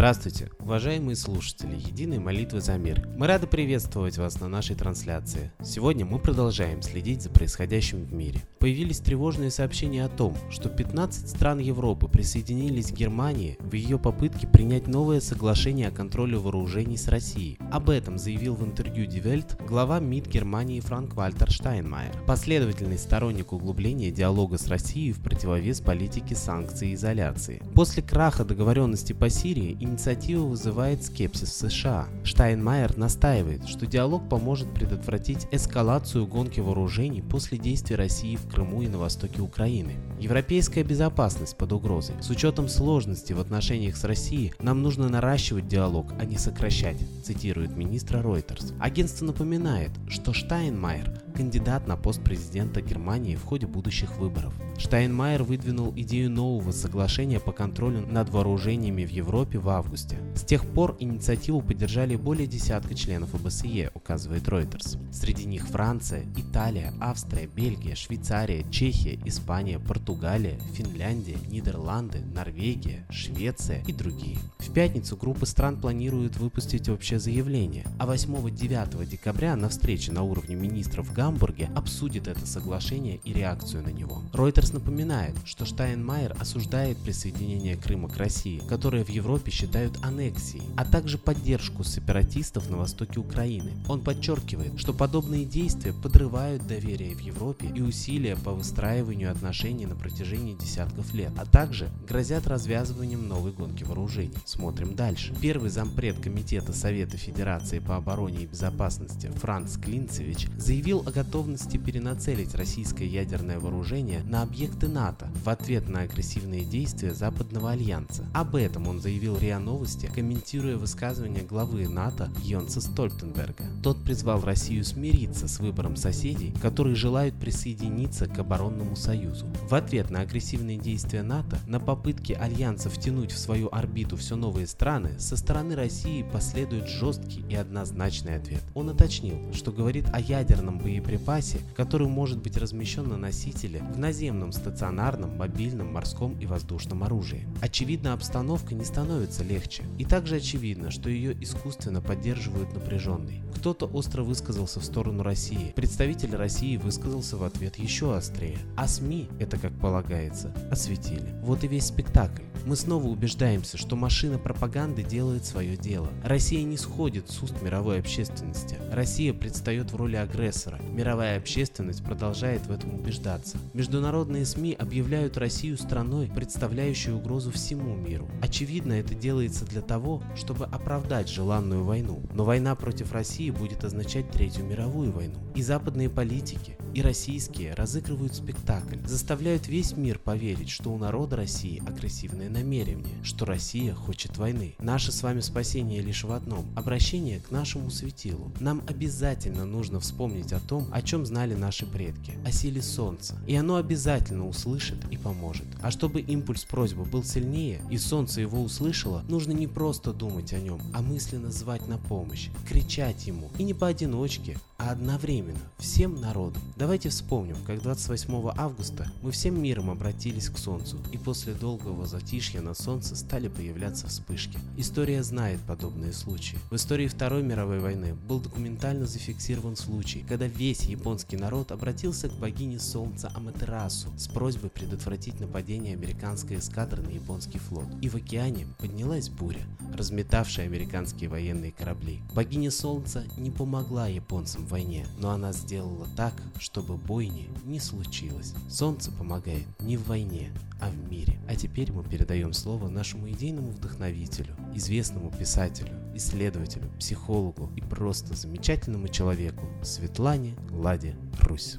Здравствуйте, уважаемые слушатели Единой молитвы за мир. Мы рады приветствовать вас на нашей трансляции. Сегодня мы продолжаем следить за происходящим в мире. Появились тревожные сообщения о том, что 15 стран Европы присоединились к Германии в ее попытке принять новое соглашение о контроле вооружений с Россией. Об этом заявил в интервью Die Welt глава МИД Германии Франк Вальтер Штайнмайер, последовательный сторонник углубления диалога с Россией в противовес политике санкций и изоляции. После краха договоренности по Сирии инициатива вызывает скепсис в США. Штайнмайер настаивает, что диалог поможет предотвратить эскалацию гонки вооружений после действий России в Крыму и на востоке Украины. Европейская безопасность под угрозой. С учетом сложностей в отношениях с Россией нам нужно наращивать диалог, а не сокращать, цитирует министра Reuters. Агентство напоминает, что Штайнмайер кандидат на пост президента Германии в ходе будущих выборов. Штайнмайер выдвинул идею нового соглашения по контролю над вооружениями в Европе в августе. С тех пор инициативу поддержали более десятка членов ОБСЕ, указывает Reuters. Среди них Франция, Италия, Австрия, Бельгия, Швейцария, Чехия, Испания, Португалия, Финляндия, Нидерланды, Норвегия, Швеция и другие. В пятницу группа стран планирует выпустить общее заявление, а 8-9 декабря на встрече на уровне министров Гамбурге обсудит это соглашение и реакцию на него. Reuters напоминает, что Штайнмайер осуждает присоединение Крыма к России, которое в Европе считают аннексией, а также поддержку сепаратистов на востоке Украины. Он подчеркивает, что подобные действия подрывают доверие в Европе и усилия по выстраиванию отношений на протяжении десятков лет, а также грозят развязыванием новой гонки вооружений. Смотрим дальше. Первый зампред Комитета Совета Федерации по обороне и безопасности Франц Клинцевич заявил готовности перенацелить российское ядерное вооружение на объекты НАТО в ответ на агрессивные действия Западного альянса. Об этом он заявил РИА Новости, комментируя высказывание главы НАТО Йонса Стольтенберга. Тот призвал Россию смириться с выбором соседей, которые желают присоединиться к оборонному союзу. В ответ на агрессивные действия НАТО, на попытки альянса втянуть в свою орбиту все новые страны, со стороны России последует жесткий и однозначный ответ. Он уточнил, что говорит о ядерном боеприпасе, который может быть размещен на носителе в наземном, стационарном, мобильном, морском и воздушном оружии. Очевидно, обстановка не становится легче. И также очевидно, что ее искусственно поддерживают напряженной. Кто-то остро высказался в сторону России. Представитель России высказался в ответ еще острее. А СМИ, это как полагается, осветили. Вот и весь спектакль. Мы снова убеждаемся, что машина пропаганды делает свое дело. Россия не сходит с уст мировой общественности. Россия предстает в роли агрессора. Мировая общественность продолжает в этом убеждаться. Международные СМИ объявляют Россию страной, представляющей угрозу всему миру. Очевидно, это делается для того, чтобы оправдать желанную войну. Но война против России будет означать Третью мировую войну. И западные политики, и российские разыгрывают спектакль, заставляют весь мир поверить, что у народа России агрессивные намерения, что Россия хочет войны. Наше с вами спасение лишь в одном – обращение к нашему светилу. Нам обязательно нужно вспомнить о том, о чем знали наши предки, о силе Солнца. И оно обязательно услышит и поможет. А чтобы импульс просьбы был сильнее, и Солнце его услышало, нужно не просто думать о нем, а мысленно звать на помощь, кричать ему. И не поодиночке, а одновременно, всем народом. Давайте вспомним, как 28 августа мы всем миром обратились к Солнцу, и после долгого затишья на Солнце стали появляться вспышки. История знает подобные случаи. В истории Второй мировой войны был документально зафиксирован случай, когда весь японский народ обратился к богине Солнца Аматерасу с просьбой предотвратить нападение американской эскадры на японский флот. И в океане поднялась буря, разметавшая американские военные корабли. Богиня Солнца не помогла японцам войне, но она сделала так, чтобы бойни не случилось. Солнце помогает не в войне, а в мире. А теперь мы передаем слово нашему идейному вдохновителю, известному писателю, исследователю, психологу и просто замечательному человеку Светлане Ладе Русь.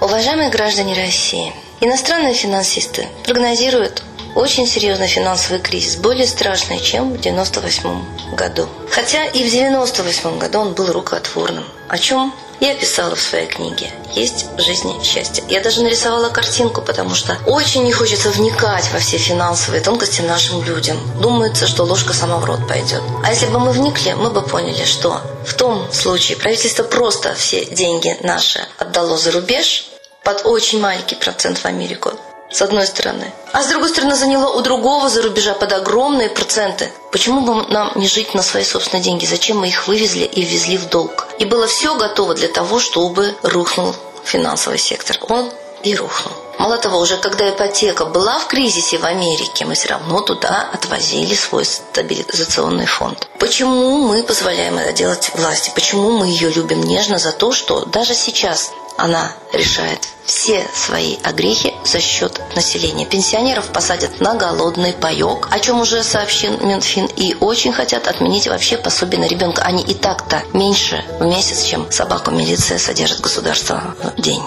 Уважаемые граждане России, иностранные финансисты прогнозируют очень серьезный финансовый кризис, более страшный, чем в 1998 году. Хотя и в 1998 году он был рукотворным. О чем Я писала в своей книге «Есть в жизни счастье». Я даже нарисовала картинку, потому что очень не хочется вникать во все финансовые тонкости нашим людям. Думается, что ложка сама в рот пойдет. А если бы мы вникли, мы бы поняли, что в том случае правительство просто все деньги наши отдало за рубеж под очень маленький процент в Америку с одной стороны. А с другой стороны, заняло у другого за рубежа под огромные проценты. Почему бы нам не жить на свои собственные деньги? Зачем мы их вывезли и ввезли в долг? И было все готово для того, чтобы рухнул финансовый сектор. Он и рухнул. Мало того, уже когда ипотека была в кризисе в Америке, мы все равно туда отвозили свой стабилизационный фонд. Почему мы позволяем это делать власти? Почему мы ее любим нежно за то, что даже сейчас она решает все свои огрехи за счет населения. Пенсионеров посадят на голодный паек, о чем уже сообщил Минфин, и очень хотят отменить вообще пособие на ребенка. Они и так-то меньше в месяц, чем собаку милиция содержит государство в день.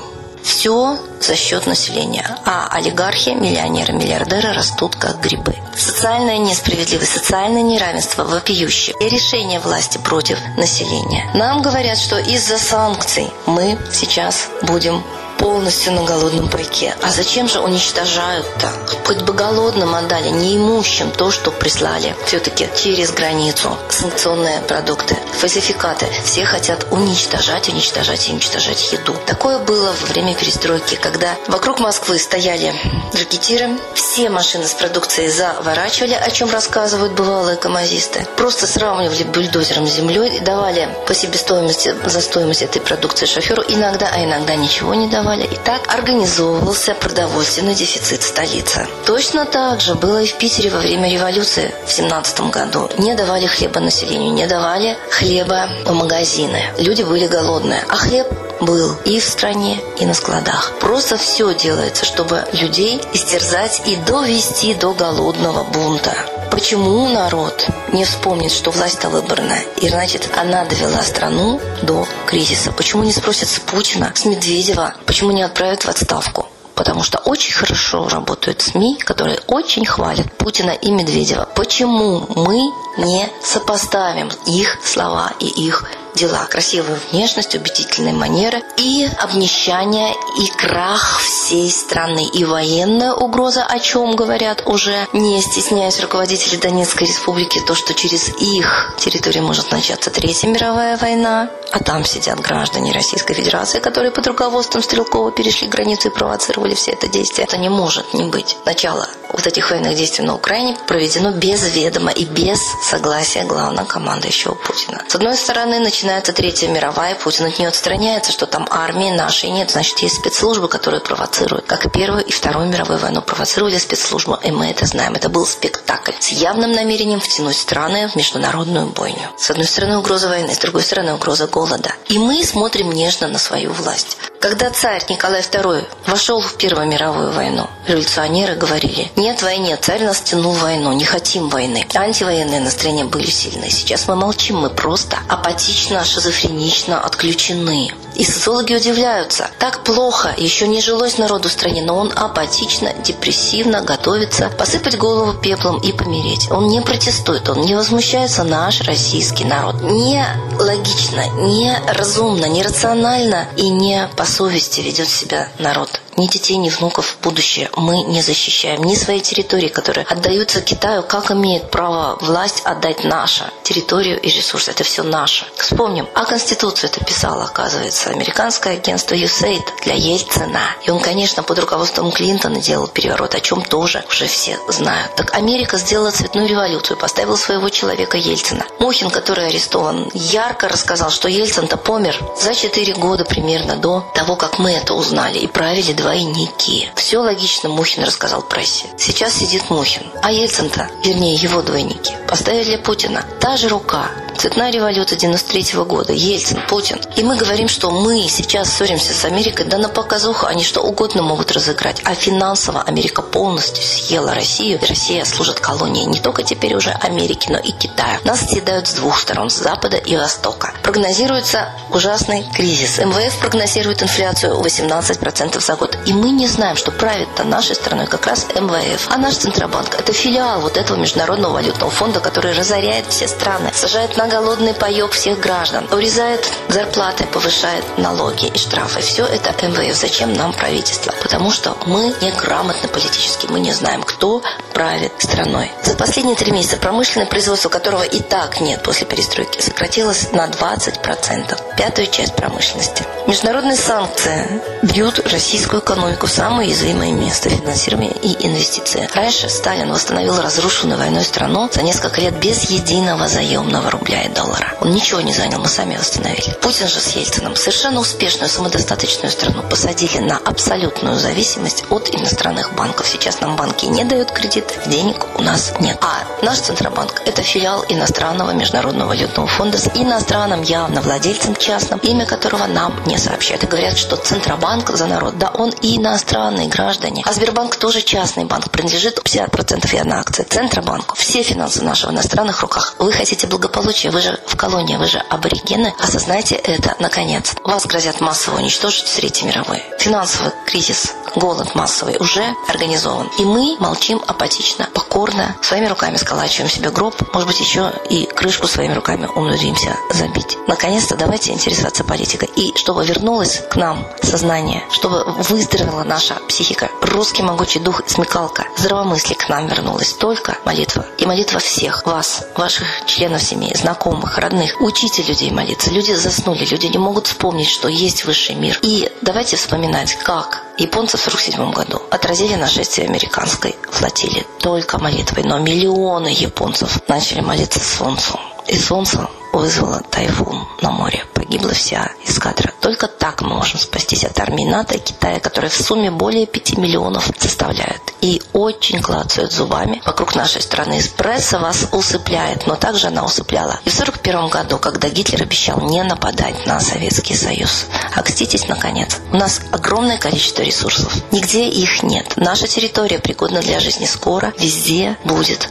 Все за счет населения. А олигархи, миллионеры, миллиардеры растут как грибы. Социальная несправедливость, социальное неравенство вопиющее. И решение власти против населения. Нам говорят, что из-за санкций мы сейчас будем полностью на голодном пайке. А зачем же уничтожают-то? Хоть бы голодным отдали, неимущим то, что прислали все-таки через границу. Санкционные продукты, фальсификаты. Все хотят уничтожать, уничтожать и уничтожать еду. Такое было во время перестройки, когда вокруг Москвы стояли ракетиры, все машины с продукцией заворачивали, о чем рассказывают бывалые камазисты. Просто сравнивали бульдозером с землей, давали по себестоимости за стоимость этой продукции шоферу иногда, а иногда ничего не давали давали. И так организовывался продовольственный дефицит столицы. Точно так же было и в Питере во время революции в 17 году. Не давали хлеба населению, не давали хлеба в магазины. Люди были голодные. А хлеб был и в стране, и на складах. Просто все делается, чтобы людей истерзать и довести до голодного бунта. Почему народ не вспомнит, что власть-то выборная, и значит, она довела страну до кризиса? Почему не спросят с Путина, с Медведева, почему не отправят в отставку? потому что очень хорошо работают СМИ, которые очень хвалят Путина и Медведева. Почему мы не сопоставим их слова и их дела. Красивая внешность, убедительные манеры и обнищание и крах всей страны. И военная угроза, о чем говорят уже, не стесняясь руководители Донецкой республики, то, что через их территорию может начаться Третья мировая война, а там сидят граждане Российской Федерации, которые под руководством Стрелкова перешли границу и провоцировали все это действие. Это не может не быть. Начало вот этих военных действий на Украине проведено без ведома и без согласия главного командующего Путина. С одной стороны, начинается Третья мировая, Путин от нее отстраняется, что там армии нашей нет, значит, есть спецслужбы, которые провоцируют. Как и Первую и Вторую мировую войну провоцировали спецслужбы, и мы это знаем. Это был спектакль с явным намерением втянуть страны в международную бойню. С одной стороны, угроза войны, с другой стороны, угроза голода. И мы смотрим нежно на свою власть. Когда царь Николай II вошел в Первую мировую войну, революционеры говорили, нет войны, царь нас тянул войну, не хотим войны. Антивоенные настроения были сильные. Сейчас мы молчим, мы просто апатично, шизофренично отключены. И социологи удивляются. Так плохо, еще не жилось народу в стране, но он апатично, депрессивно готовится посыпать голову пеплом и помереть. Он не протестует, он не возмущается наш российский народ. Не логично, не разумно, не рационально и не по совести ведет себя народ ни детей, ни внуков в будущее мы не защищаем, ни свои территории, которые отдаются Китаю, как имеет право власть отдать наша территорию и ресурсы. Это все наше. Вспомним, а Конституцию это писало, оказывается, американское агентство USAID для Ельцина. И он, конечно, под руководством Клинтона делал переворот, о чем тоже уже все знают. Так Америка сделала цветную революцию, поставила своего человека Ельцина. Мухин, который арестован, ярко рассказал, что Ельцин-то помер за 4 года примерно до того, как мы это узнали и правили двойники. Все логично Мухин рассказал прессе. Сейчас сидит Мухин. А Ельцин-то, вернее его двойники, поставили Путина. Та же рука, Цветная революция 93 -го года, Ельцин, Путин. И мы говорим, что мы сейчас ссоримся с Америкой, да на показуху они что угодно могут разыграть. А финансово Америка полностью съела Россию, и Россия служит колонией не только теперь уже Америки, но и Китая. Нас съедают с двух сторон, с запада и востока. Прогнозируется ужасный кризис. МВФ прогнозирует инфляцию 18% за год. И мы не знаем, что правит-то нашей страной как раз МВФ. А наш Центробанк – это филиал вот этого Международного валютного фонда, который разоряет все страны, сажает на голодный паек всех граждан, урезает зарплаты, повышает налоги и штрафы. Все это МВФ. Зачем нам правительство? Потому что мы неграмотны политически, мы не знаем, кто правит страной. За последние три месяца промышленное производство, которого и так нет после перестройки, сократилось на 20%. Пятую часть промышленности. Международные санкции бьют российскую экономику в самое уязвимое место финансирования и инвестиции. Раньше Сталин восстановил разрушенную войной страну за несколько лет без единого заемного рубля и доллара. Он ничего не занял, мы сами восстановили. Путин же с Ельцином совершенно успешную, самодостаточную страну посадили на абсолютную зависимость от иностранных банков. Сейчас нам банки не дают кредит, денег у нас нет. А наш Центробанк – это филиал иностранного международного валютного фонда с иностранным явно владельцем частным, имя которого нам не сообщают. И говорят, что Центробанк за народ, да он и иностранные граждане. А Сбербанк тоже частный банк, принадлежит 50% и одна акция Центробанку. Все финансы нашего в иностранных руках. Вы хотите благополучия, вы же в колонии, вы же аборигены. Осознайте это, наконец. Вас грозят массово уничтожить в Третьей мировой. Финансовый кризис, голод массовый уже организован. И мы молчим апатично, покорно, своими руками сколачиваем себе гроб, может быть, еще и крышку своими руками умудримся забить. Наконец-то давайте интересоваться политикой. И чтобы вернулось к нам сознание, чтобы выздоровела наша психика, русский могучий дух и смекалка, здравомыслие к нам вернулось. Только молитва. И молитва всех вас, ваших членов семьи, знакомых, родных. Учите людей молиться. Люди заснули, люди не могут вспомнить, что есть высший мир. И давайте вспоминать, как японцы в 1947 году отразили нашествие американской флотилии только молитвой. Но миллионы японцев начали молиться солнцу. И солнце вызвало тайфун на море. Погибла вся эскадра. Только так мы можем спастись от армии НАТО и Китая, которые в сумме более 5 миллионов составляют. И очень клацают зубами вокруг нашей страны. Пресса вас усыпляет, но также она усыпляла. И в 1941 году, когда Гитлер обещал не нападать на Советский Союз. Окститесь, наконец. У нас огромное количество ресурсов. Нигде их нет. Наша территория пригодна для жизни скоро. Везде будет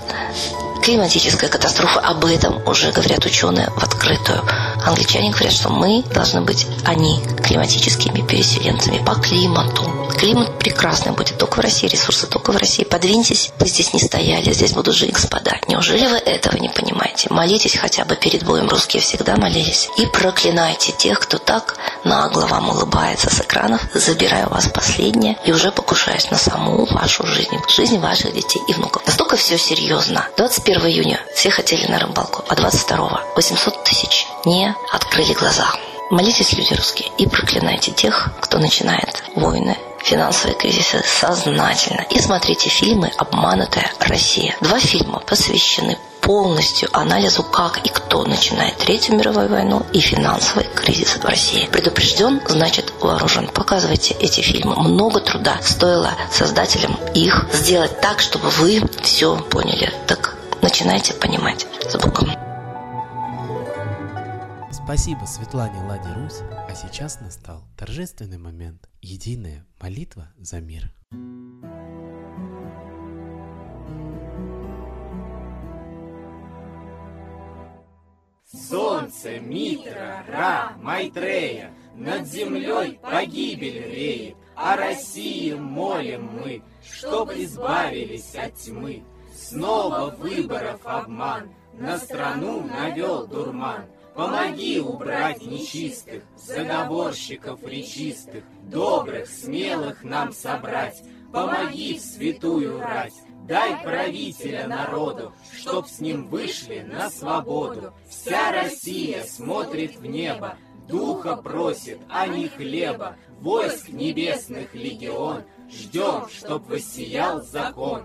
климатическая катастрофа. Об этом уже говорят ученые в открытую. Англичане говорят, что мы должны быть, они, климатическими переселенцами по климату. Климат прекрасный будет только в России, ресурсы только в России. Подвиньтесь, вы здесь не стояли, здесь будут жить господа. Неужели вы этого не понимаете? Молитесь хотя бы перед боем, русские всегда молились. И проклинайте тех, кто так нагло вам улыбается с экранов, забирая у вас последнее и уже покушаясь на саму вашу жизнь, жизнь ваших детей и внуков. Настолько все серьезно. 21 июня все хотели на рыбалку, а 22 800 тысяч не открыли глаза. Молитесь, люди русские, и проклинайте тех, кто начинает войны, финансовые кризисы сознательно. И смотрите фильмы «Обманутая Россия». Два фильма посвящены полностью анализу, как и кто начинает Третью мировую войну и финансовый кризис в России. Предупрежден, значит вооружен. Показывайте эти фильмы. Много труда стоило создателям их сделать так, чтобы вы все поняли. Так начинайте понимать. С Богом. Спасибо Светлане Ладе Русь, а сейчас настал торжественный момент – единая молитва за мир. Солнце, Митра, Ра, Майтрея, Над землей погибель реет, О России молим мы, Чтоб избавились от тьмы. Снова выборов обман, На страну навел дурман, Помоги убрать нечистых, заговорщиков речистых, добрых, смелых нам собрать. Помоги в святую рать, дай правителя народу, чтоб с ним вышли на свободу. Вся Россия смотрит в небо, духа просит, а не хлеба. Войск небесных легион, ждем, чтоб воссиял закон.